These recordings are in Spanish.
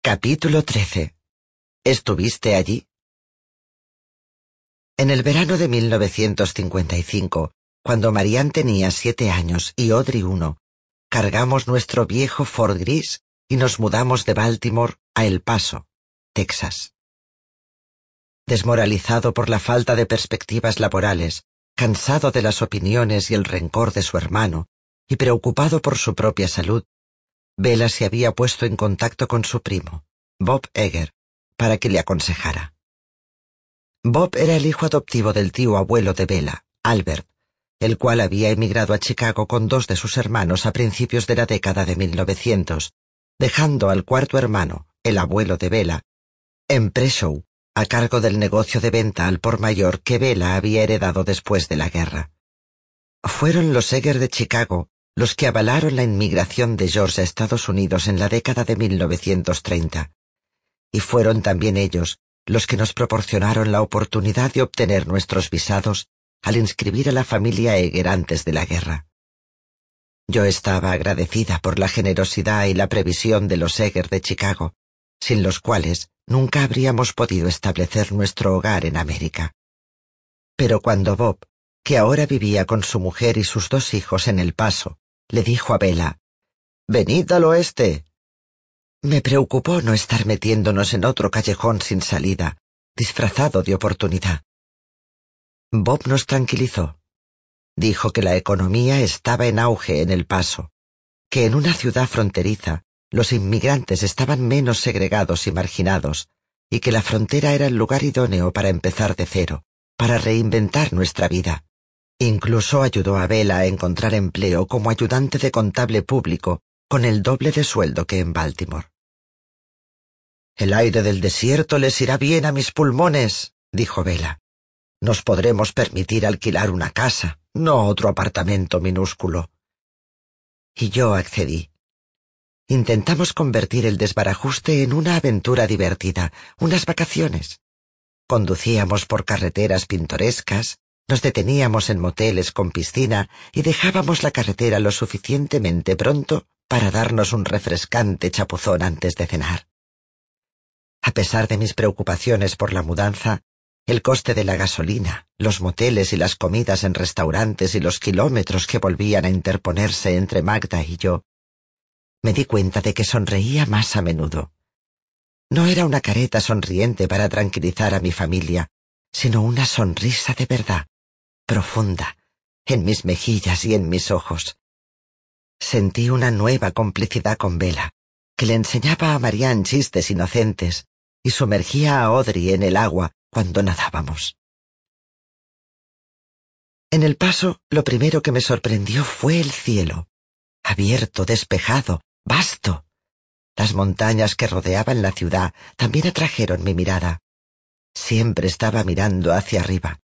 Capítulo 13. ¿Estuviste allí? En el verano de 1955, cuando Marianne tenía siete años y Audrey uno, cargamos nuestro viejo Ford gris y nos mudamos de Baltimore a El Paso, Texas. Desmoralizado por la falta de perspectivas laborales, cansado de las opiniones y el rencor de su hermano, y preocupado por su propia salud, Bella se había puesto en contacto con su primo, Bob Egger, para que le aconsejara. Bob era el hijo adoptivo del tío abuelo de Bella, Albert, el cual había emigrado a Chicago con dos de sus hermanos a principios de la década de 1900, dejando al cuarto hermano, el abuelo de Bella, en Preshow, a cargo del negocio de venta al por mayor que Bella había heredado después de la guerra. Fueron los Egger de Chicago los que avalaron la inmigración de George a Estados Unidos en la década de 1930. Y fueron también ellos los que nos proporcionaron la oportunidad de obtener nuestros visados al inscribir a la familia Eger antes de la guerra. Yo estaba agradecida por la generosidad y la previsión de los Eger de Chicago, sin los cuales nunca habríamos podido establecer nuestro hogar en América. Pero cuando Bob, que ahora vivía con su mujer y sus dos hijos en El Paso, le dijo a Bella, Venid al oeste. Me preocupó no estar metiéndonos en otro callejón sin salida, disfrazado de oportunidad. Bob nos tranquilizó. Dijo que la economía estaba en auge en el paso, que en una ciudad fronteriza los inmigrantes estaban menos segregados y marginados, y que la frontera era el lugar idóneo para empezar de cero, para reinventar nuestra vida. Incluso ayudó a Bella a encontrar empleo como ayudante de contable público con el doble de sueldo que en Baltimore. El aire del desierto les irá bien a mis pulmones, dijo Bella. Nos podremos permitir alquilar una casa, no otro apartamento minúsculo. Y yo accedí. Intentamos convertir el desbarajuste en una aventura divertida, unas vacaciones. Conducíamos por carreteras pintorescas, nos deteníamos en moteles con piscina y dejábamos la carretera lo suficientemente pronto para darnos un refrescante chapuzón antes de cenar. A pesar de mis preocupaciones por la mudanza, el coste de la gasolina, los moteles y las comidas en restaurantes y los kilómetros que volvían a interponerse entre Magda y yo, me di cuenta de que sonreía más a menudo. No era una careta sonriente para tranquilizar a mi familia, sino una sonrisa de verdad, profunda, en mis mejillas y en mis ojos. Sentí una nueva complicidad con Vela, que le enseñaba a Marianne chistes inocentes y sumergía a Audrey en el agua cuando nadábamos. En el paso, lo primero que me sorprendió fue el cielo, abierto, despejado, vasto. Las montañas que rodeaban la ciudad también atrajeron mi mirada. Siempre estaba mirando hacia arriba.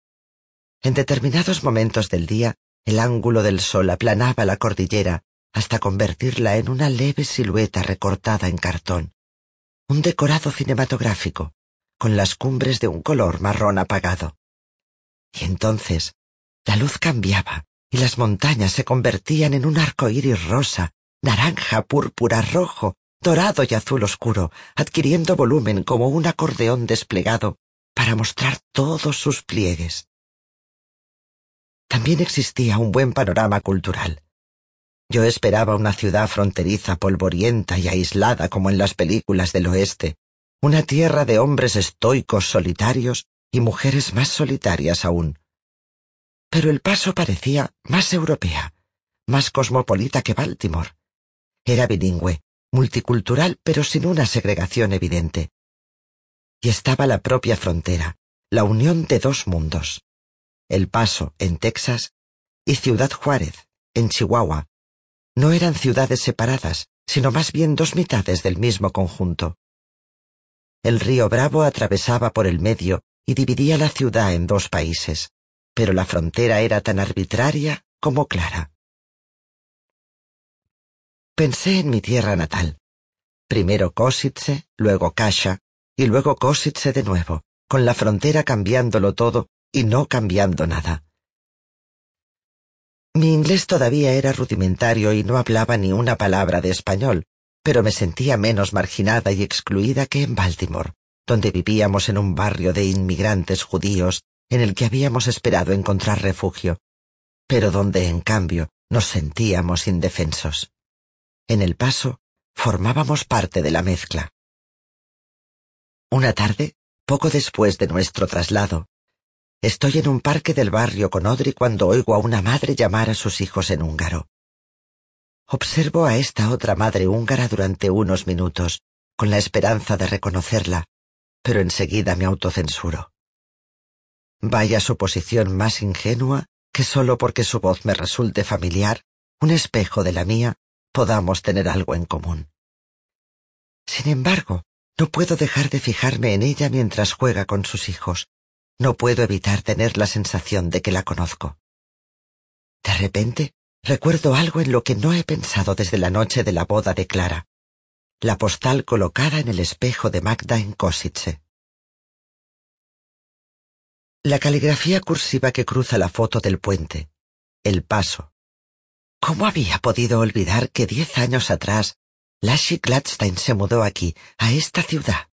En determinados momentos del día, el ángulo del sol aplanaba la cordillera hasta convertirla en una leve silueta recortada en cartón, un decorado cinematográfico, con las cumbres de un color marrón apagado. Y entonces la luz cambiaba y las montañas se convertían en un arco iris rosa, naranja, púrpura, rojo, dorado y azul oscuro, adquiriendo volumen como un acordeón desplegado para mostrar todos sus pliegues. También existía un buen panorama cultural. Yo esperaba una ciudad fronteriza, polvorienta y aislada como en las películas del oeste, una tierra de hombres estoicos solitarios y mujeres más solitarias aún. Pero el paso parecía más europea, más cosmopolita que Baltimore. Era bilingüe, multicultural, pero sin una segregación evidente. Y estaba la propia frontera, la unión de dos mundos. El Paso, en Texas, y Ciudad Juárez, en Chihuahua. No eran ciudades separadas, sino más bien dos mitades del mismo conjunto. El río Bravo atravesaba por el medio y dividía la ciudad en dos países, pero la frontera era tan arbitraria como clara. Pensé en mi tierra natal. Primero Kositze, luego Kasha, y luego Kositze de nuevo, con la frontera cambiándolo todo y no cambiando nada. Mi inglés todavía era rudimentario y no hablaba ni una palabra de español, pero me sentía menos marginada y excluida que en Baltimore, donde vivíamos en un barrio de inmigrantes judíos en el que habíamos esperado encontrar refugio, pero donde, en cambio, nos sentíamos indefensos. En el paso, formábamos parte de la mezcla. Una tarde, poco después de nuestro traslado, estoy en un parque del barrio con Audrey cuando oigo a una madre llamar a sus hijos en húngaro. Observo a esta otra madre húngara durante unos minutos, con la esperanza de reconocerla, pero enseguida me autocensuro. Vaya suposición más ingenua que solo porque su voz me resulte familiar, un espejo de la mía, podamos tener algo en común. Sin embargo, no puedo dejar de fijarme en ella mientras juega con sus hijos. No puedo evitar tener la sensación de que la conozco. De repente, recuerdo algo en lo que no he pensado desde la noche de la boda de Clara la postal colocada en el espejo de Magda en Kosice. La caligrafía cursiva que cruza la foto del puente. El paso. ¿Cómo había podido olvidar que diez años atrás Lashi Gladstein se mudó aquí, a esta ciudad?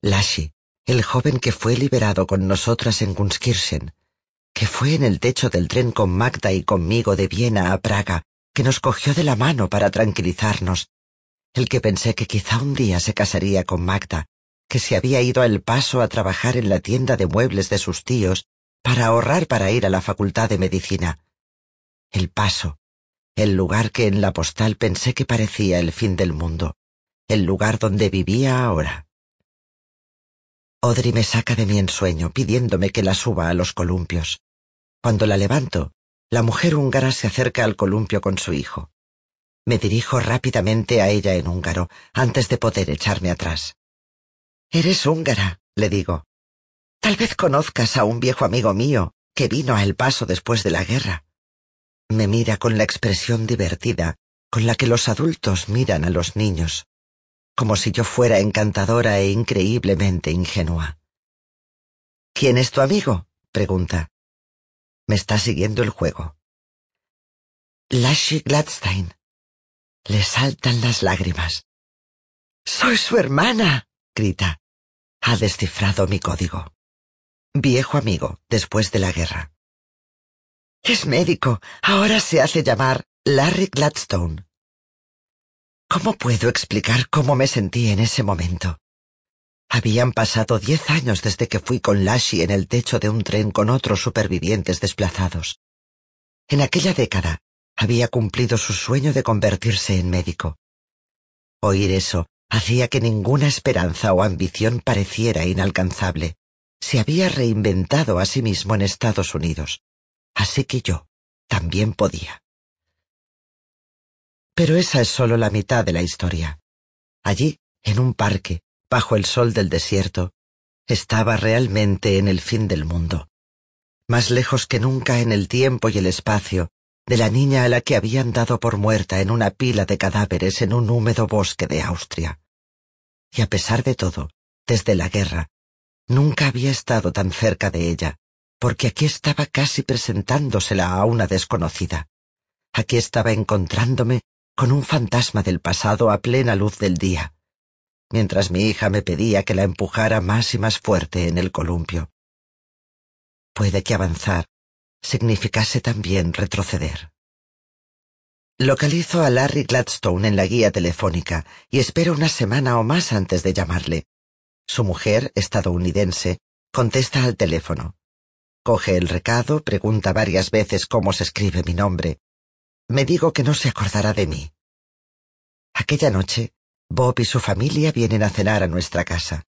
Lashi, el joven que fue liberado con nosotras en Gunskirchen, que fue en el techo del tren con Magda y conmigo de Viena a Praga, que nos cogió de la mano para tranquilizarnos el que pensé que quizá un día se casaría con Magda, que se había ido al paso a trabajar en la tienda de muebles de sus tíos para ahorrar para ir a la facultad de medicina. El paso, el lugar que en la postal pensé que parecía el fin del mundo, el lugar donde vivía ahora. Audrey me saca de mi ensueño pidiéndome que la suba a los columpios. Cuando la levanto, la mujer húngara se acerca al columpio con su hijo. Me dirijo rápidamente a ella en húngaro, antes de poder echarme atrás. Eres húngara, le digo. Tal vez conozcas a un viejo amigo mío que vino a El Paso después de la guerra. Me mira con la expresión divertida con la que los adultos miran a los niños, como si yo fuera encantadora e increíblemente ingenua. ¿Quién es tu amigo? pregunta. Me está siguiendo el juego. Lashy Gladstein, le saltan las lágrimas. Soy su hermana, grita. Ha descifrado mi código. Viejo amigo, después de la guerra. Es médico. Ahora se hace llamar Larry Gladstone. ¿Cómo puedo explicar cómo me sentí en ese momento? Habían pasado diez años desde que fui con Lashy en el techo de un tren con otros supervivientes desplazados. En aquella década, había cumplido su sueño de convertirse en médico. Oír eso hacía que ninguna esperanza o ambición pareciera inalcanzable. Se había reinventado a sí mismo en Estados Unidos. Así que yo también podía. Pero esa es solo la mitad de la historia. Allí, en un parque, bajo el sol del desierto, estaba realmente en el fin del mundo. Más lejos que nunca en el tiempo y el espacio, de la niña a la que habían dado por muerta en una pila de cadáveres en un húmedo bosque de Austria. Y a pesar de todo, desde la guerra, nunca había estado tan cerca de ella, porque aquí estaba casi presentándosela a una desconocida. Aquí estaba encontrándome con un fantasma del pasado a plena luz del día, mientras mi hija me pedía que la empujara más y más fuerte en el columpio. Puede que avanzar significase también retroceder. Localizo a Larry Gladstone en la guía telefónica y espero una semana o más antes de llamarle. Su mujer, estadounidense, contesta al teléfono. Coge el recado, pregunta varias veces cómo se escribe mi nombre. Me digo que no se acordará de mí. Aquella noche, Bob y su familia vienen a cenar a nuestra casa.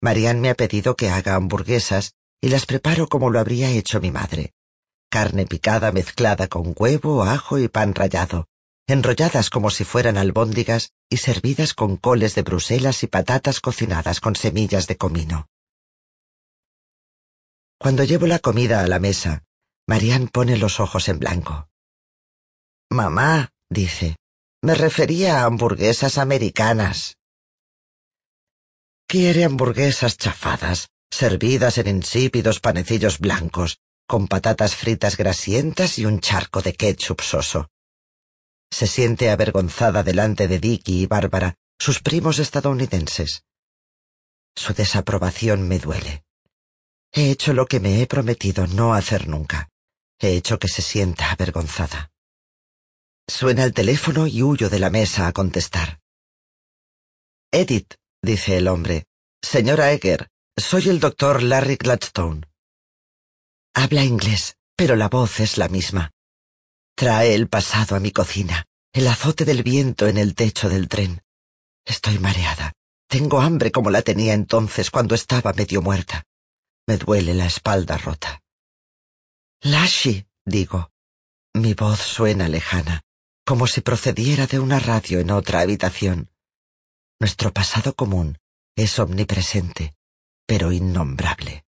Marianne me ha pedido que haga hamburguesas y las preparo como lo habría hecho mi madre. Carne picada mezclada con huevo, ajo y pan rallado, enrolladas como si fueran albóndigas y servidas con coles de Bruselas y patatas cocinadas con semillas de comino. Cuando llevo la comida a la mesa, Marianne pone los ojos en blanco. Mamá, dice, me refería a hamburguesas americanas. Quiere hamburguesas chafadas, servidas en insípidos panecillos blancos, con patatas fritas grasientas y un charco de ketchup soso. Se siente avergonzada delante de Dicky y Bárbara, sus primos estadounidenses. Su desaprobación me duele. He hecho lo que me he prometido no hacer nunca. He hecho que se sienta avergonzada. Suena el teléfono y huyo de la mesa a contestar. Edith, dice el hombre. Señora Egger, soy el doctor Larry Gladstone. Habla inglés, pero la voz es la misma. Trae el pasado a mi cocina, el azote del viento en el techo del tren. Estoy mareada. Tengo hambre como la tenía entonces cuando estaba medio muerta. Me duele la espalda rota. Lashi, digo. Mi voz suena lejana como si procediera de una radio en otra habitación. Nuestro pasado común es omnipresente, pero innombrable.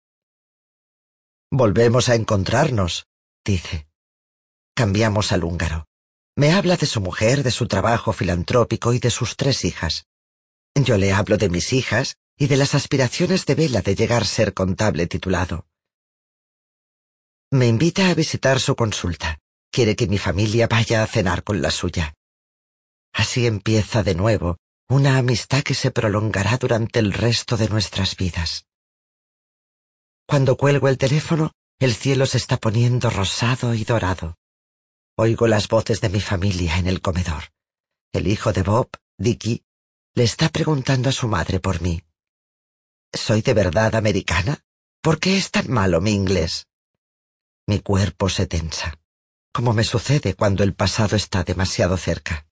Volvemos a encontrarnos, dice. Cambiamos al húngaro. Me habla de su mujer, de su trabajo filantrópico y de sus tres hijas. Yo le hablo de mis hijas y de las aspiraciones de Vela de llegar a ser contable titulado. Me invita a visitar su consulta. Quiere que mi familia vaya a cenar con la suya. Así empieza de nuevo una amistad que se prolongará durante el resto de nuestras vidas. Cuando cuelgo el teléfono, el cielo se está poniendo rosado y dorado. Oigo las voces de mi familia en el comedor. El hijo de Bob, Dicky, le está preguntando a su madre por mí. ¿Soy de verdad americana? ¿Por qué es tan malo mi inglés? Mi cuerpo se tensa como me sucede cuando el pasado está demasiado cerca.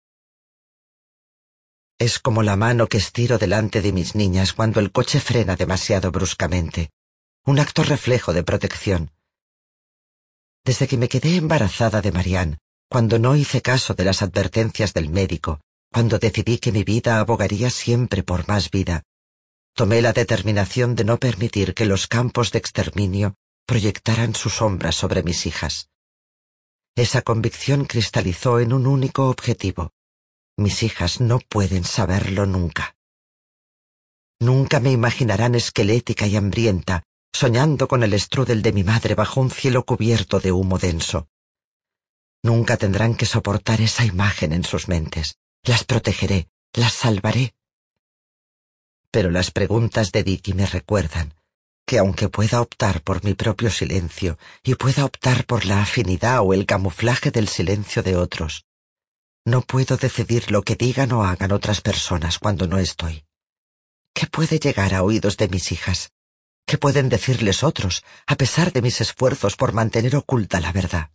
Es como la mano que estiro delante de mis niñas cuando el coche frena demasiado bruscamente, un acto reflejo de protección. Desde que me quedé embarazada de Marianne, cuando no hice caso de las advertencias del médico, cuando decidí que mi vida abogaría siempre por más vida, tomé la determinación de no permitir que los campos de exterminio proyectaran su sombra sobre mis hijas. Esa convicción cristalizó en un único objetivo. Mis hijas no pueden saberlo nunca. Nunca me imaginarán esquelética y hambrienta, soñando con el strudel de mi madre bajo un cielo cubierto de humo denso. Nunca tendrán que soportar esa imagen en sus mentes. Las protegeré, las salvaré. Pero las preguntas de Dicky me recuerdan que aunque pueda optar por mi propio silencio y pueda optar por la afinidad o el camuflaje del silencio de otros, no puedo decidir lo que digan o hagan otras personas cuando no estoy. ¿Qué puede llegar a oídos de mis hijas? ¿Qué pueden decirles otros, a pesar de mis esfuerzos por mantener oculta la verdad?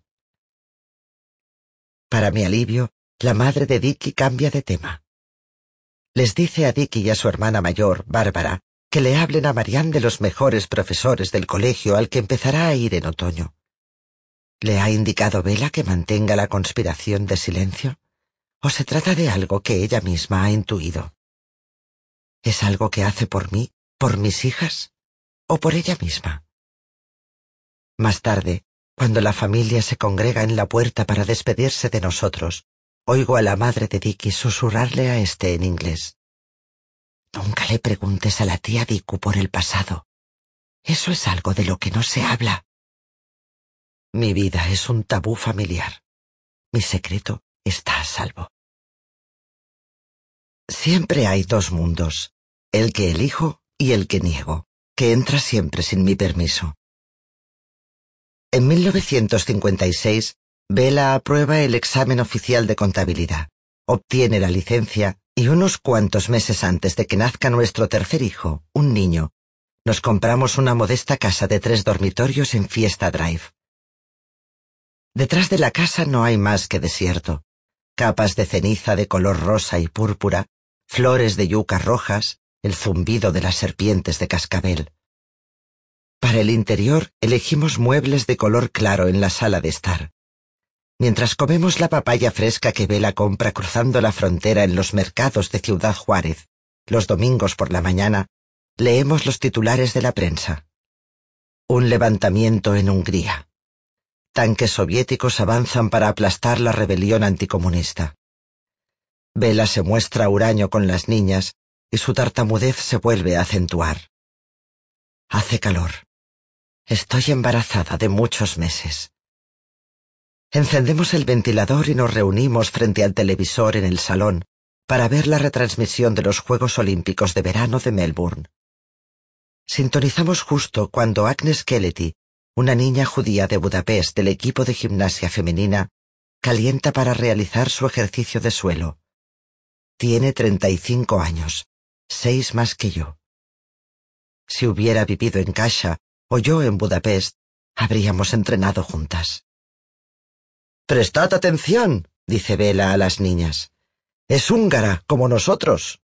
Para mi alivio, la madre de Dicky cambia de tema. Les dice a Dicky y a su hermana mayor, Bárbara, que le hablen a Marianne de los mejores profesores del colegio al que empezará a ir en otoño. ¿Le ha indicado Vela que mantenga la conspiración de silencio? ¿O se trata de algo que ella misma ha intuido? ¿Es algo que hace por mí, por mis hijas, o por ella misma? Más tarde, Cuando la familia se congrega en la puerta para despedirse de nosotros, oigo a la madre de Dicky susurrarle a este en inglés. Nunca le preguntes a la tía Diku por el pasado. Eso es algo de lo que no se habla. Mi vida es un tabú familiar. Mi secreto está a salvo. Siempre hay dos mundos, el que elijo y el que niego, que entra siempre sin mi permiso. En 1956, Bella aprueba el examen oficial de contabilidad, obtiene la licencia y unos cuantos meses antes de que nazca nuestro tercer hijo, un niño, nos compramos una modesta casa de tres dormitorios en Fiesta Drive. Detrás de la casa no hay más que desierto, capas de ceniza de color rosa y púrpura, flores de yuca rojas, el zumbido de las serpientes de cascabel. Para el interior elegimos muebles de color claro en la sala de estar. Mientras comemos la papaya fresca que Vela compra cruzando la frontera en los mercados de Ciudad Juárez, los domingos por la mañana, leemos los titulares de la prensa. Un levantamiento en Hungría. Tanques soviéticos avanzan para aplastar la rebelión anticomunista. Vela se muestra huraño con las niñas y su tartamudez se vuelve a acentuar. Hace calor. Estoy embarazada de muchos meses. Encendemos el ventilador y nos reunimos frente al televisor en el salón para ver la retransmisión de los Juegos Olímpicos de Verano de Melbourne. Sintonizamos justo cuando Agnes Kellety, una niña judía de Budapest del equipo de gimnasia femenina, calienta para realizar su ejercicio de suelo. Tiene 35 años, seis más que yo. Si hubiera vivido en Kasha o yo en Budapest, habríamos entrenado juntas. Prestad atención, dice Vela a las niñas. Es húngara, como nosotros.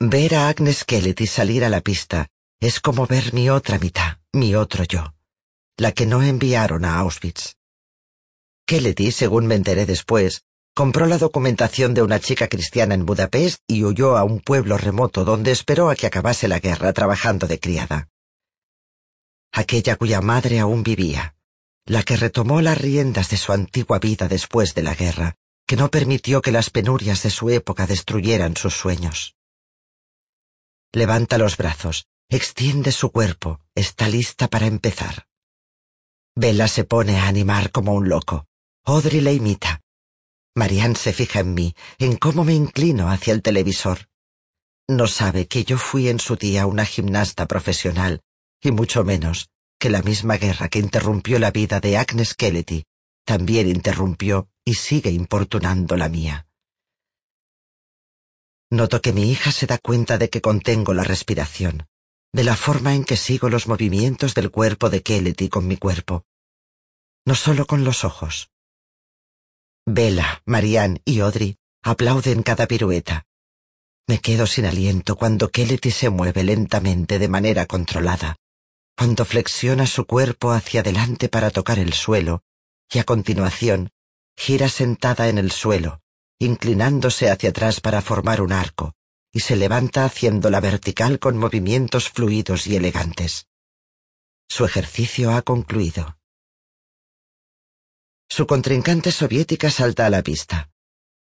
Ver a Agnes Kellety salir a la pista es como ver mi otra mitad, mi otro yo, la que no enviaron a Auschwitz. Kellety, según me enteré después, compró la documentación de una chica cristiana en Budapest y huyó a un pueblo remoto donde esperó a que acabase la guerra trabajando de criada aquella cuya madre aún vivía, la que retomó las riendas de su antigua vida después de la guerra, que no permitió que las penurias de su época destruyeran sus sueños. Levanta los brazos, extiende su cuerpo, está lista para empezar. Bella se pone a animar como un loco. Audrey le imita. Marianne se fija en mí, en cómo me inclino hacia el televisor. No sabe que yo fui en su día una gimnasta profesional y mucho menos que la misma guerra que interrumpió la vida de Agnes Kellety también interrumpió y sigue importunando la mía. Noto que mi hija se da cuenta de que contengo la respiración, de la forma en que sigo los movimientos del cuerpo de Kellety con mi cuerpo, no solo con los ojos. Bella, Marianne y Audrey aplauden cada pirueta. Me quedo sin aliento cuando Kellety se mueve lentamente de manera controlada, cuando flexiona su cuerpo hacia adelante para tocar el suelo, y a continuación gira sentada en el suelo, inclinándose hacia atrás para formar un arco, y se levanta haciéndola vertical con movimientos fluidos y elegantes. Su ejercicio ha concluido. Su contrincante soviética salta a la pista.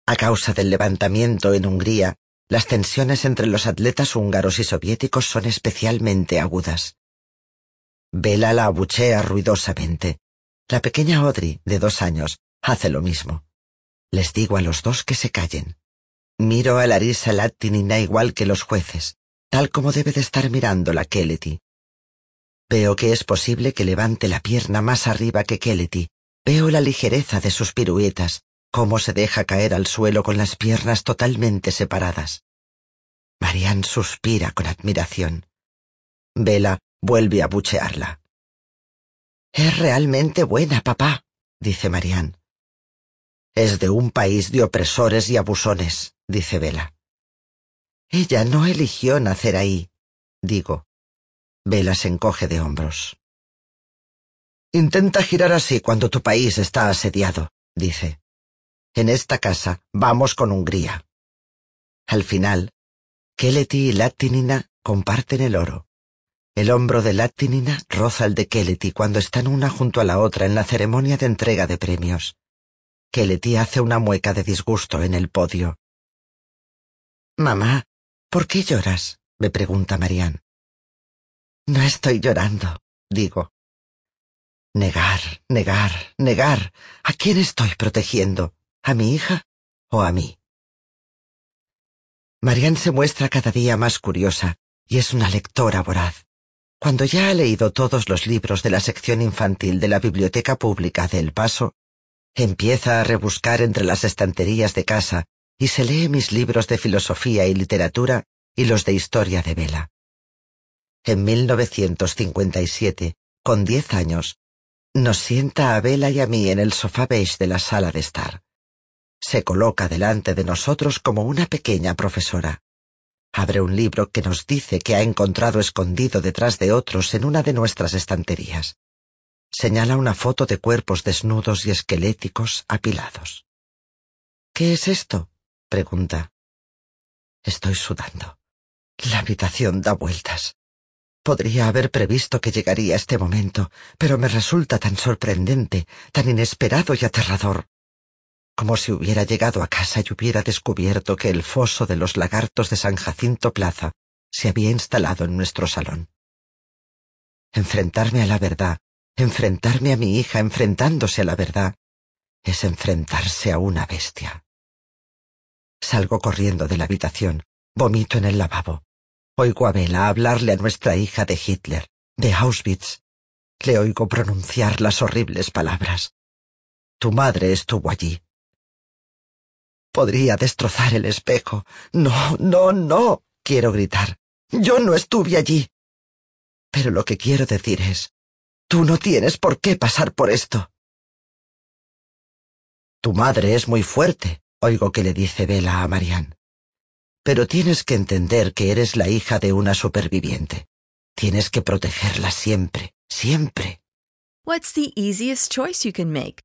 A causa del levantamiento en Hungría, las tensiones entre los atletas húngaros y soviéticos son especialmente agudas. Bella la abuchea ruidosamente. La pequeña Audrey, de dos años, hace lo mismo. Les digo a los dos que se callen. Miro a Larissa Latinina igual que los jueces, tal como debe de estar mirando la. Veo que es posible que levante la pierna más arriba que Kellety. Veo la ligereza de sus piruetas, cómo se deja caer al suelo con las piernas totalmente separadas. Marianne suspira con admiración. Vela vuelve a buchearla. Es realmente buena, papá, dice Marianne. Es de un país de opresores y abusones, dice Vela. Ella no eligió nacer ahí, digo. Vela se encoge de hombros. Intenta girar así cuando tu país está asediado, dice. En esta casa vamos con Hungría. Al final, Keleti y Latinina comparten el oro. El hombro de Latinina roza el de Keleti cuando están una junto a la otra en la ceremonia de entrega de premios. Keleti hace una mueca de disgusto en el podio. Mamá, ¿por qué lloras? me pregunta Marianne. No estoy llorando, digo. Negar, negar, negar. ¿A quién estoy protegiendo? ¿A mi hija o a mí? Marianne se muestra cada día más curiosa y es una lectora voraz. Cuando ya ha leído todos los libros de la sección infantil de la Biblioteca Pública de El Paso, empieza a rebuscar entre las estanterías de casa y se lee mis libros de filosofía y literatura y los de historia de Vela. En 1957, con diez años, nos sienta a Vela y a mí en el sofá beige de la sala de estar se coloca delante de nosotros como una pequeña profesora. Abre un libro que nos dice que ha encontrado escondido detrás de otros en una de nuestras estanterías. Señala una foto de cuerpos desnudos y esqueléticos apilados. ¿Qué es esto? pregunta. Estoy sudando. La habitación da vueltas. Podría haber previsto que llegaría este momento, pero me resulta tan sorprendente, tan inesperado y aterrador como si hubiera llegado a casa y hubiera descubierto que el foso de los lagartos de San Jacinto Plaza se había instalado en nuestro salón. Enfrentarme a la verdad, enfrentarme a mi hija enfrentándose a la verdad, es enfrentarse a una bestia. Salgo corriendo de la habitación, vomito en el lavabo. Oigo a Bela hablarle a nuestra hija de Hitler, de Auschwitz. Le oigo pronunciar las horribles palabras. Tu madre estuvo allí, Podría destrozar el espejo. No, no, no. Quiero gritar. Yo no estuve allí. Pero lo que quiero decir es, tú no tienes por qué pasar por esto. Tu madre es muy fuerte, oigo que le dice Vela a Marianne. Pero tienes que entender que eres la hija de una superviviente. Tienes que protegerla siempre, siempre. What's the easiest choice you can make?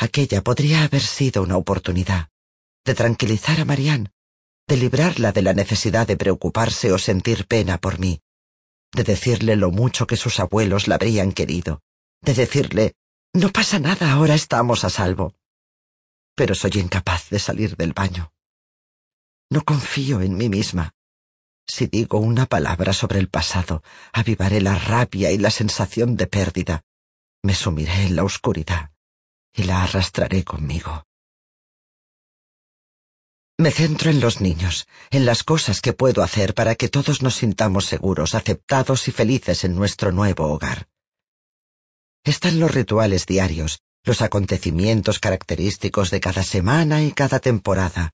Aquella podría haber sido una oportunidad de tranquilizar a Marianne, de librarla de la necesidad de preocuparse o sentir pena por mí, de decirle lo mucho que sus abuelos la habrían querido, de decirle no pasa nada, ahora estamos a salvo. Pero soy incapaz de salir del baño. No confío en mí misma. Si digo una palabra sobre el pasado, avivaré la rabia y la sensación de pérdida. Me sumiré en la oscuridad y la arrastraré conmigo. Me centro en los niños, en las cosas que puedo hacer para que todos nos sintamos seguros, aceptados y felices en nuestro nuevo hogar. Están los rituales diarios, los acontecimientos característicos de cada semana y cada temporada,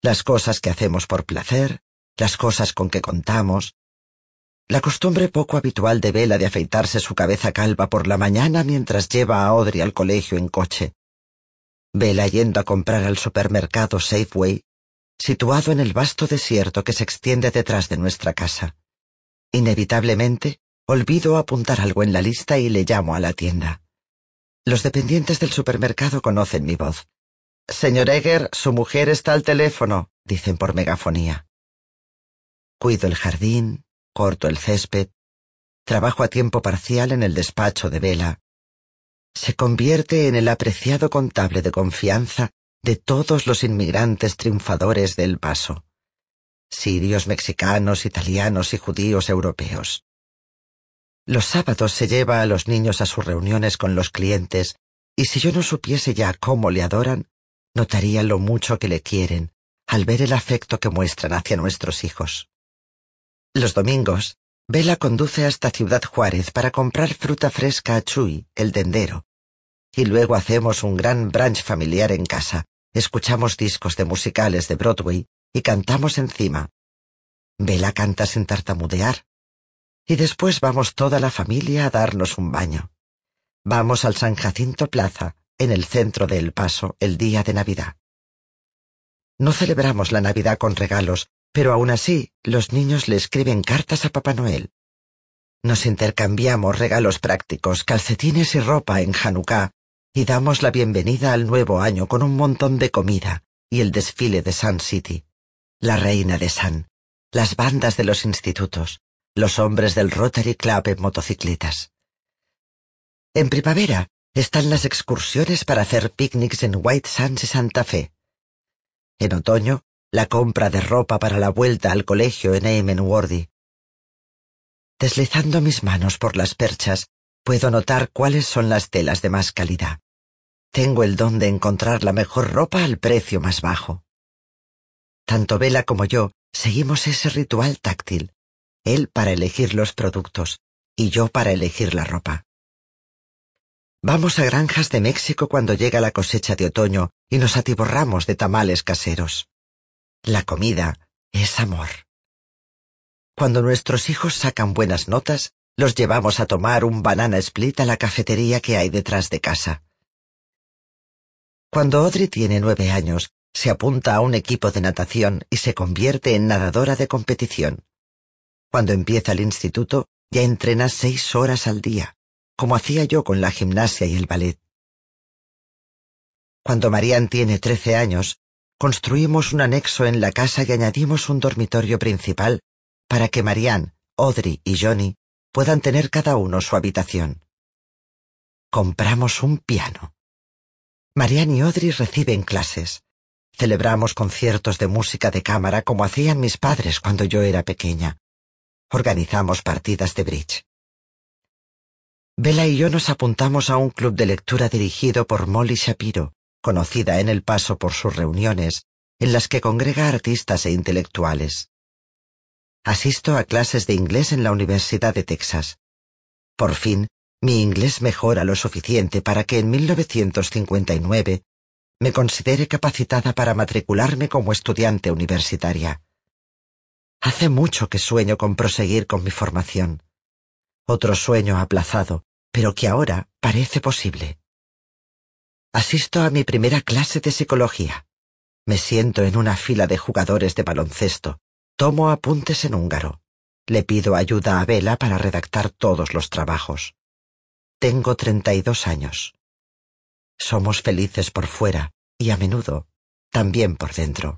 las cosas que hacemos por placer, las cosas con que contamos, la costumbre poco habitual de Vela de afeitarse su cabeza calva por la mañana mientras lleva a Audrey al colegio en coche. Vela yendo a comprar al supermercado Safeway, situado en el vasto desierto que se extiende detrás de nuestra casa. Inevitablemente, olvido apuntar algo en la lista y le llamo a la tienda. Los dependientes del supermercado conocen mi voz. Señor Egger, su mujer está al teléfono, dicen por megafonía. Cuido el jardín, corto el césped, trabajo a tiempo parcial en el despacho de Vela. Se convierte en el apreciado contable de confianza de todos los inmigrantes triunfadores del Paso. Sirios, mexicanos, italianos y judíos europeos. Los sábados se lleva a los niños a sus reuniones con los clientes, y si yo no supiese ya cómo le adoran, notaría lo mucho que le quieren al ver el afecto que muestran hacia nuestros hijos. Los domingos, Vela conduce hasta Ciudad Juárez para comprar fruta fresca a Chuy, el dendero, y luego hacemos un gran brunch familiar en casa, escuchamos discos de musicales de Broadway y cantamos encima. Vela canta sin tartamudear, y después vamos toda la familia a darnos un baño. Vamos al San Jacinto Plaza, en el centro de El Paso, el día de Navidad. No celebramos la Navidad con regalos, pero aún así los niños le escriben cartas a Papá Noel. Nos intercambiamos regalos prácticos, calcetines y ropa en Hanukkah, y damos la bienvenida al nuevo año con un montón de comida y el desfile de Sun City, la reina de Sun, las bandas de los institutos, los hombres del Rotary Club en motocicletas. En primavera están las excursiones para hacer picnics en White Sands y Santa Fe. En otoño, la compra de ropa para la vuelta al colegio en Eimenworthy. Deslizando mis manos por las perchas, puedo notar cuáles son las telas de más calidad. Tengo el don de encontrar la mejor ropa al precio más bajo. Tanto Vela como yo seguimos ese ritual táctil, él para elegir los productos y yo para elegir la ropa. Vamos a granjas de México cuando llega la cosecha de otoño y nos atiborramos de tamales caseros. La comida es amor. Cuando nuestros hijos sacan buenas notas, los llevamos a tomar un banana split a la cafetería que hay detrás de casa. Cuando Audrey tiene nueve años, se apunta a un equipo de natación y se convierte en nadadora de competición. Cuando empieza el instituto, ya entrena seis horas al día, como hacía yo con la gimnasia y el ballet. Cuando Marianne tiene trece años, construimos un anexo en la casa y añadimos un dormitorio principal para que Marianne, Audrey y Johnny puedan tener cada uno su habitación. Compramos un piano. Marianne y Audrey reciben clases. Celebramos conciertos de música de cámara como hacían mis padres cuando yo era pequeña organizamos partidas de bridge. Bella y yo nos apuntamos a un club de lectura dirigido por Molly Shapiro, conocida en El Paso por sus reuniones, en las que congrega artistas e intelectuales. Asisto a clases de inglés en la Universidad de Texas. Por fin, mi inglés mejora lo suficiente para que en 1959 me considere capacitada para matricularme como estudiante universitaria. Hace mucho que sueño con proseguir con mi formación. Otro sueño aplazado, pero que ahora parece posible. Asisto a mi primera clase de psicología. Me siento en una fila de jugadores de baloncesto. Tomo apuntes en húngaro. Le pido ayuda a Vela para redactar todos los trabajos. Tengo treinta y dos años. Somos felices por fuera y a menudo también por dentro.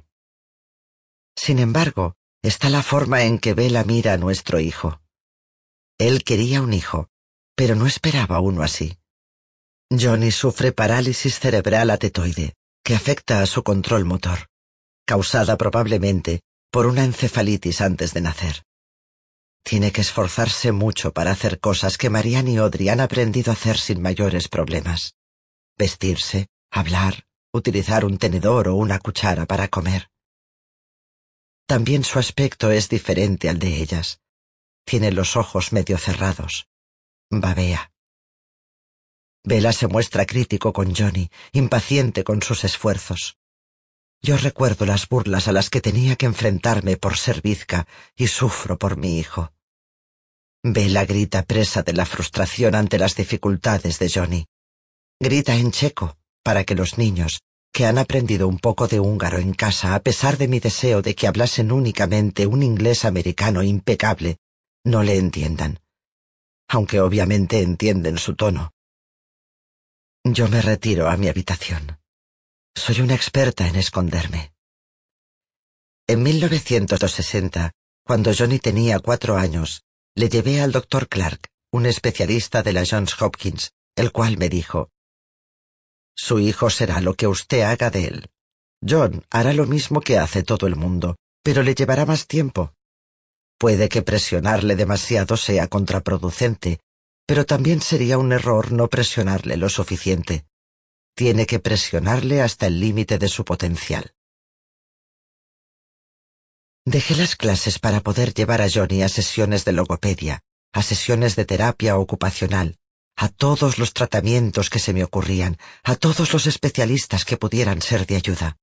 Sin embargo, está la forma en que Bella mira a nuestro hijo. Él quería un hijo, pero no esperaba uno así. Johnny sufre parálisis cerebral atetoide, que afecta a su control motor, causada probablemente por una encefalitis antes de nacer. Tiene que esforzarse mucho para hacer cosas que Marianne y Audrey han aprendido a hacer sin mayores problemas. Vestirse, hablar, utilizar un tenedor o una cuchara para comer. También su aspecto es diferente al de ellas. Tiene los ojos medio cerrados. Babea. Vela se muestra crítico con Johnny, impaciente con sus esfuerzos. Yo recuerdo las burlas a las que tenía que enfrentarme por ser bizca y sufro por mi hijo. Vela grita presa de la frustración ante las dificultades de Johnny. Grita en checo para que los niños, que han aprendido un poco de húngaro en casa a pesar de mi deseo de que hablasen únicamente un inglés americano impecable, no le entiendan. aunque obviamente entienden su tono. Yo me retiro a mi habitación. Soy una experta en esconderme. En 1960, cuando Johnny tenía cuatro años, le llevé al doctor Clark, un especialista de la Johns Hopkins, el cual me dijo, Su hijo será lo que usted haga de él. John hará lo mismo que hace todo el mundo, pero le llevará más tiempo. Puede que presionarle demasiado sea contraproducente, pero también sería un error no presionarle lo suficiente. Tiene que presionarle hasta el límite de su potencial. Dejé las clases para poder llevar a Johnny a sesiones de logopedia, a sesiones de terapia ocupacional, a todos los tratamientos que se me ocurrían, a todos los especialistas que pudieran ser de ayuda.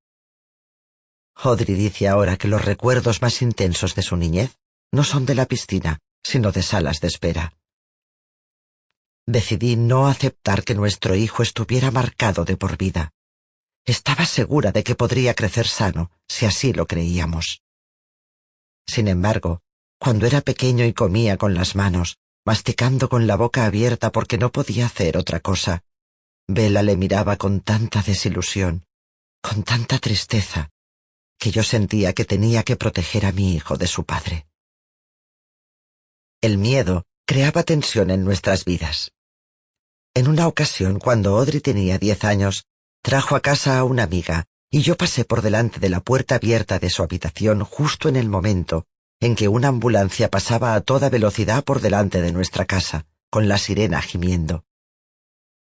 Audrey dice ahora que los recuerdos más intensos de su niñez no son de la piscina, sino de salas de espera. Decidí no aceptar que nuestro hijo estuviera marcado de por vida. Estaba segura de que podría crecer sano, si así lo creíamos. Sin embargo, cuando era pequeño y comía con las manos, masticando con la boca abierta porque no podía hacer otra cosa, Vela le miraba con tanta desilusión, con tanta tristeza, que yo sentía que tenía que proteger a mi hijo de su padre. El miedo creaba tensión en nuestras vidas. En una ocasión, cuando Audrey tenía diez años, trajo a casa a una amiga, y yo pasé por delante de la puerta abierta de su habitación justo en el momento en que una ambulancia pasaba a toda velocidad por delante de nuestra casa, con la sirena gimiendo.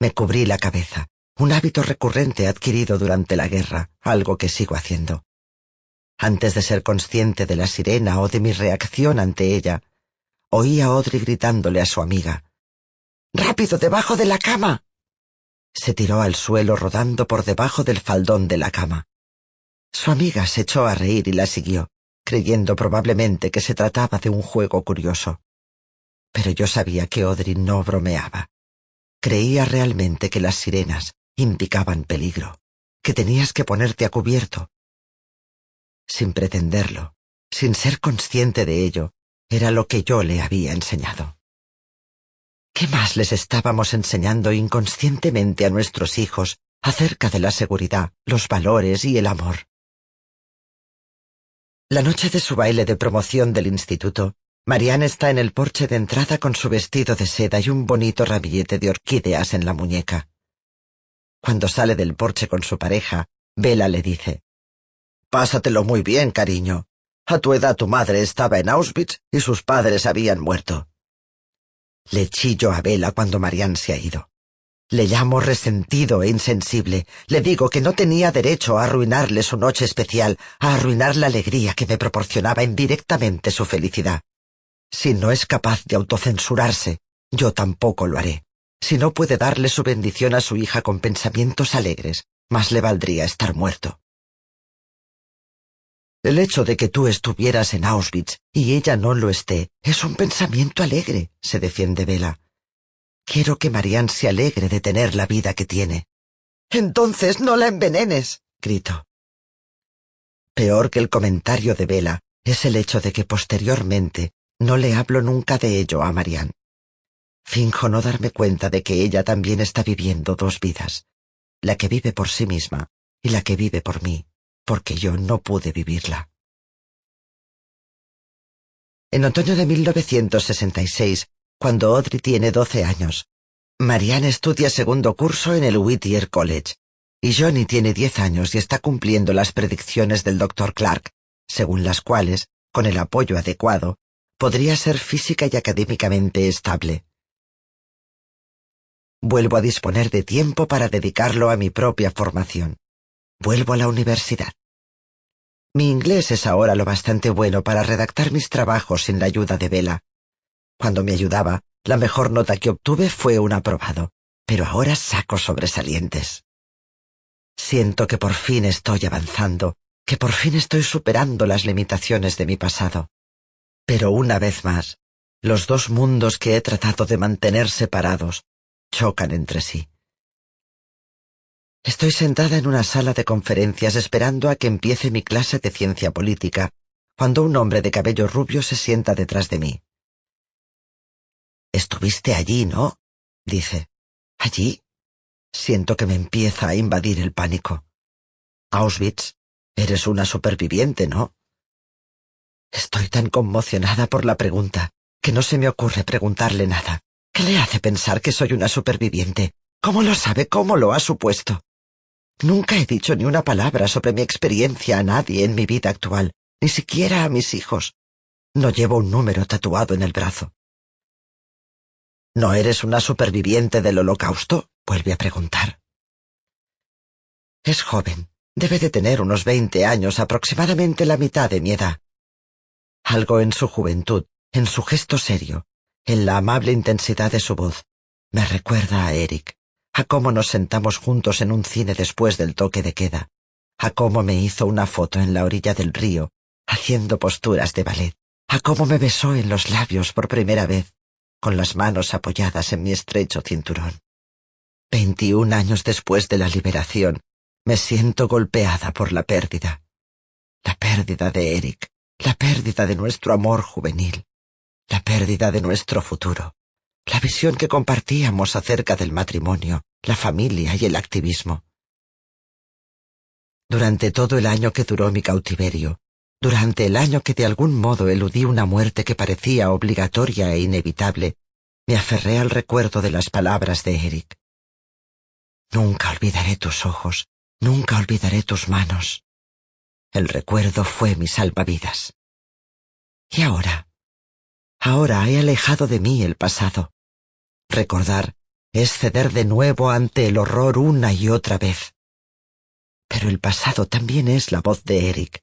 Me cubrí la cabeza, un hábito recurrente adquirido durante la guerra, algo que sigo haciendo. Antes de ser consciente de la sirena o de mi reacción ante ella, oí a Audrey gritándole a su amiga. ¡Rápido, debajo de la cama! Se tiró al suelo rodando por debajo del faldón de la cama. Su amiga se echó a reír y la siguió, creyendo probablemente que se trataba de un juego curioso. Pero yo sabía que Audrey no bromeaba. Creía realmente que las sirenas indicaban peligro, que tenías que ponerte a cubierto, sin pretenderlo, sin ser consciente de ello, era lo que yo le había enseñado. ¿Qué más les estábamos enseñando inconscientemente a nuestros hijos acerca de la seguridad, los valores y el amor? La noche de su baile de promoción del instituto, Marianne está en el porche de entrada con su vestido de seda y un bonito ramillete de orquídeas en la muñeca. Cuando sale del porche con su pareja, Bella le dice, Pásatelo muy bien, cariño. A tu edad tu madre estaba en Auschwitz y sus padres habían muerto. Le chillo a Vela cuando Marianne se ha ido. Le llamo resentido e insensible. Le digo que no tenía derecho a arruinarle su noche especial, a arruinar la alegría que me proporcionaba indirectamente su felicidad. Si no es capaz de autocensurarse, yo tampoco lo haré. Si no puede darle su bendición a su hija con pensamientos alegres, más le valdría estar muerto. El hecho de que tú estuvieras en Auschwitz y ella no lo esté es un pensamiento alegre, se defiende Vela. Quiero que Marianne se alegre de tener la vida que tiene. Entonces no la envenenes, grito. Peor que el comentario de Vela es el hecho de que posteriormente no le hablo nunca de ello a Marianne. Finjo no darme cuenta de que ella también está viviendo dos vidas, la que vive por sí misma y la que vive por mí porque yo no pude vivirla. En otoño de 1966, cuando Audrey tiene 12 años, Marianne estudia segundo curso en el Whittier College, y Johnny tiene 10 años y está cumpliendo las predicciones del Dr. Clark, según las cuales, con el apoyo adecuado, podría ser física y académicamente estable. Vuelvo a disponer de tiempo para dedicarlo a mi propia formación. Vuelvo a la universidad. Mi inglés es ahora lo bastante bueno para redactar mis trabajos sin la ayuda de Vela. Cuando me ayudaba, la mejor nota que obtuve fue un aprobado, pero ahora saco sobresalientes. Siento que por fin estoy avanzando, que por fin estoy superando las limitaciones de mi pasado. Pero una vez más, los dos mundos que he tratado de mantener separados chocan entre sí. Estoy sentada en una sala de conferencias esperando a que empiece mi clase de ciencia política, cuando un hombre de cabello rubio se sienta detrás de mí. Estuviste allí, ¿no? dice. ¿Allí? Siento que me empieza a invadir el pánico. Auschwitz, eres una superviviente, ¿no? Estoy tan conmocionada por la pregunta que no se me ocurre preguntarle nada. ¿Qué le hace pensar que soy una superviviente? ¿Cómo lo sabe? ¿Cómo lo ha supuesto? Nunca he dicho ni una palabra sobre mi experiencia a nadie en mi vida actual, ni siquiera a mis hijos. No llevo un número tatuado en el brazo. ¿No eres una superviviente del holocausto? vuelve a preguntar. Es joven. Debe de tener unos veinte años, aproximadamente la mitad de mi edad. Algo en su juventud, en su gesto serio, en la amable intensidad de su voz, me recuerda a Eric, a cómo nos sentamos juntos en un cine después del toque de queda, a cómo me hizo una foto en la orilla del río, haciendo posturas de ballet, a cómo me besó en los labios por primera vez, con las manos apoyadas en mi estrecho cinturón. Veintiún años después de la liberación, me siento golpeada por la pérdida. La pérdida de Eric, la pérdida de nuestro amor juvenil, la pérdida de nuestro futuro, la visión que compartíamos acerca del matrimonio, la familia y el activismo. Durante todo el año que duró mi cautiverio, durante el año que de algún modo eludí una muerte que parecía obligatoria e inevitable, me aferré al recuerdo de las palabras de Eric. Nunca olvidaré tus ojos, nunca olvidaré tus manos. El recuerdo fue mi salvavidas. Y ahora, ahora he alejado de mí el pasado. Recordar es ceder de nuevo ante el horror una y otra vez. Pero el pasado también es la voz de Eric.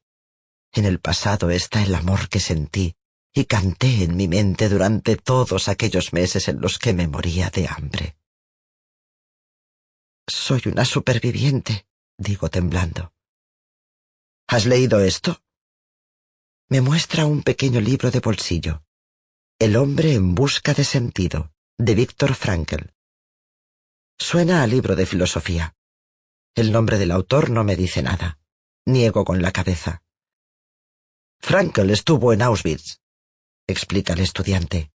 En el pasado está el amor que sentí y canté en mi mente durante todos aquellos meses en los que me moría de hambre. Soy una superviviente, digo temblando. ¿Has leído esto? Me muestra un pequeño libro de bolsillo. El hombre en busca de sentido, de Víctor Frankl. Suena a libro de filosofía. El nombre del autor no me dice nada. Niego con la cabeza. Frankl estuvo en Auschwitz, explica el estudiante.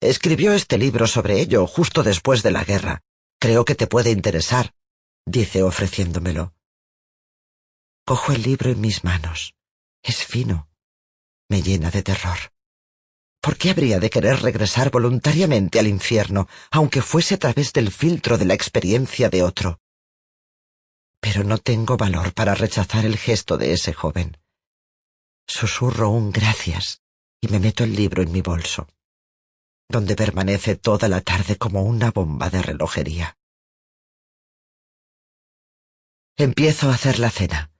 Escribió este libro sobre ello justo después de la guerra. Creo que te puede interesar, dice ofreciéndomelo. Cojo el libro en mis manos. Es fino. Me llena de terror. ¿Por qué habría de querer regresar voluntariamente al infierno, aunque fuese a través del filtro de la experiencia de otro? Pero no tengo valor para rechazar el gesto de ese joven. Susurro un gracias y me meto el libro en mi bolso, donde permanece toda la tarde como una bomba de relojería. Empiezo a hacer la cena.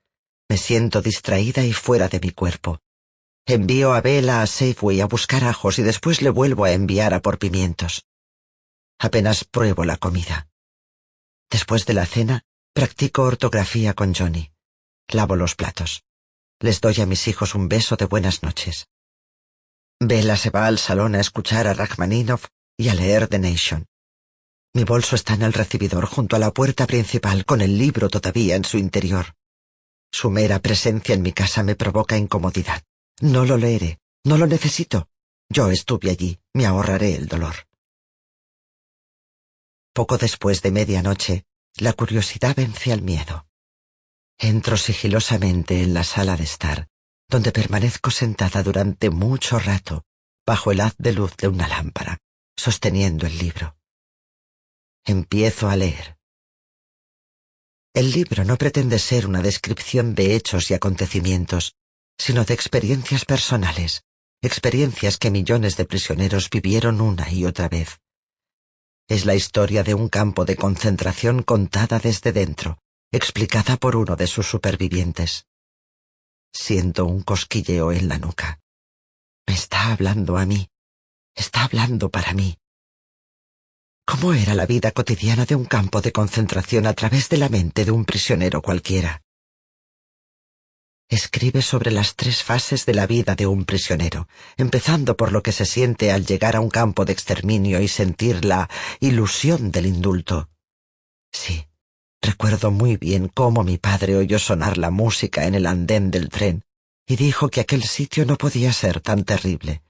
Me siento distraída y fuera de mi cuerpo. Envío a Bella a Safeway a buscar ajos y después le vuelvo a enviar a por pimientos. Apenas pruebo la comida. Después de la cena, practico ortografía con Johnny. Lavo los platos. Les doy a mis hijos un beso de buenas noches. Bella se va al salón a escuchar a Rachmaninoff y a leer The Nation. Mi bolso está en el recibidor junto a la puerta principal con el libro todavía en su interior. Su mera presencia en mi casa me provoca incomodidad. No lo leeré, no lo necesito. Yo estuve allí, me ahorraré el dolor. Poco después de medianoche, la curiosidad vence al miedo. Entro sigilosamente en la sala de estar donde permanezco sentada durante mucho rato bajo el haz de luz de una lámpara, sosteniendo el libro. Empiezo a leer. El libro no pretende ser una descripción de hechos y acontecimientos, sino de experiencias personales, experiencias que millones de prisioneros vivieron una y otra vez. Es la historia de un campo de concentración contada desde dentro, explicada por uno de sus supervivientes. Siento un cosquilleo en la nuca. Me está hablando a mí. Está hablando para mí. ¿Cómo era la vida cotidiana de un campo de concentración a través de la mente de un prisionero cualquiera? Escribe sobre las tres fases de la vida de un prisionero, empezando por lo que se siente al llegar a un campo de exterminio y sentir la ilusión del indulto. Sí, Recuerdo muy bien cómo mi padre oyó sonar la música en el andén del tren y dijo que aquel sitio no podía ser tan terrible.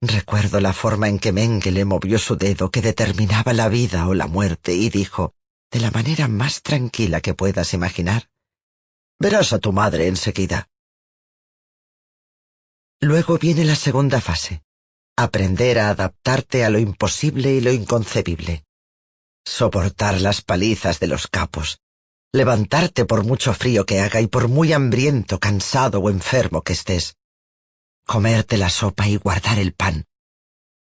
Recuerdo la forma en que Mengele movió su dedo que determinaba la vida o la muerte y dijo, de la manera más tranquila que puedas imaginar, Verás a tu madre enseguida. Luego viene la segunda fase, aprender a adaptarte a lo imposible y lo inconcebible, soportar las palizas de los capos, levantarte por mucho frío que haga y por muy hambriento, cansado o enfermo que estés, comerte la sopa y guardar el pan,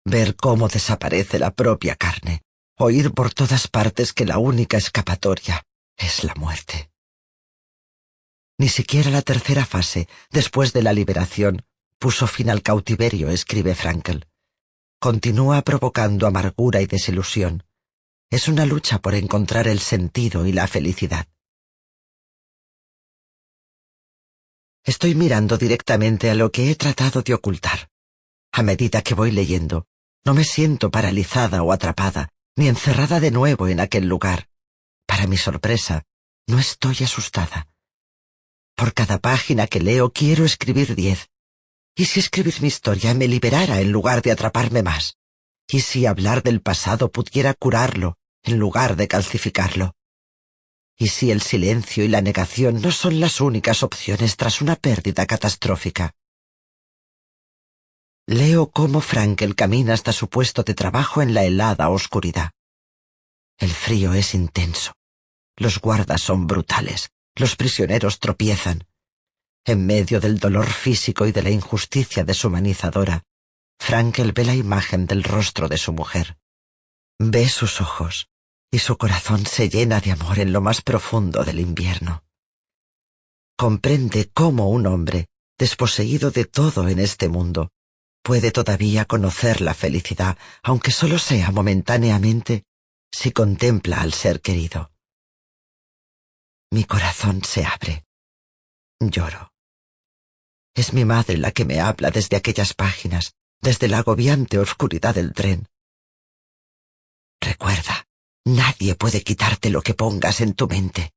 ver cómo desaparece la propia carne, oír por todas partes que la única escapatoria es la muerte. Ni siquiera la tercera fase, después de la liberación, puso fin al cautiverio, escribe Frankel. Continúa provocando amargura y desilusión. Es una lucha por encontrar el sentido y la felicidad. Estoy mirando directamente a lo que he tratado de ocultar. A medida que voy leyendo, no me siento paralizada o atrapada, ni encerrada de nuevo en aquel lugar. Para mi sorpresa, no estoy asustada. Por cada página que leo quiero escribir diez. ¿Y si escribir mi historia me liberara en lugar de atraparme más? ¿Y si hablar del pasado pudiera curarlo en lugar de calcificarlo? ¿Y si el silencio y la negación no son las únicas opciones tras una pérdida catastrófica? Leo cómo Frankel camina hasta su puesto de trabajo en la helada oscuridad. El frío es intenso. Los guardas son brutales. Los prisioneros tropiezan. En medio del dolor físico y de la injusticia deshumanizadora, Frankel ve la imagen del rostro de su mujer. Ve sus ojos, y su corazón se llena de amor en lo más profundo del invierno. Comprende cómo un hombre, desposeído de todo en este mundo, puede todavía conocer la felicidad, aunque solo sea momentáneamente, si contempla al ser querido. Mi corazón se abre. Lloro. Es mi madre la que me habla desde aquellas páginas, desde la agobiante oscuridad del tren. Recuerda, Nadie puede quitarte lo que pongas en tu mente.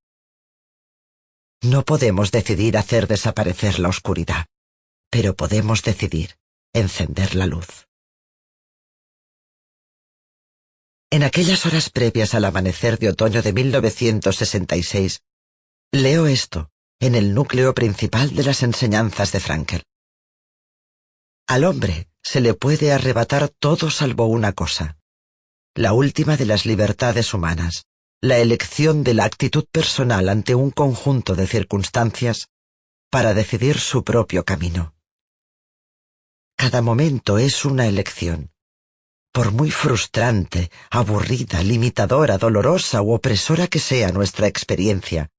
No podemos decidir hacer desaparecer la oscuridad, pero podemos decidir encender la luz. En aquellas horas previas al amanecer de otoño de 1966, leo esto en el núcleo principal de las enseñanzas de Frankel. Al hombre se le puede arrebatar todo salvo una cosa, la última de las libertades humanas, la elección de la actitud personal ante un conjunto de circunstancias para decidir su propio camino. Cada momento es una elección. Por muy frustrante, aburrida, limitadora, dolorosa u opresora que sea nuestra experiencia,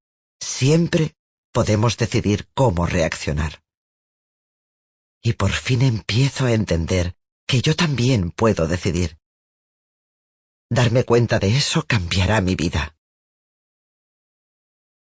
siempre podemos decidir cómo reaccionar. Y por fin empiezo a entender que yo también puedo decidir. Darme cuenta de eso cambiará mi vida.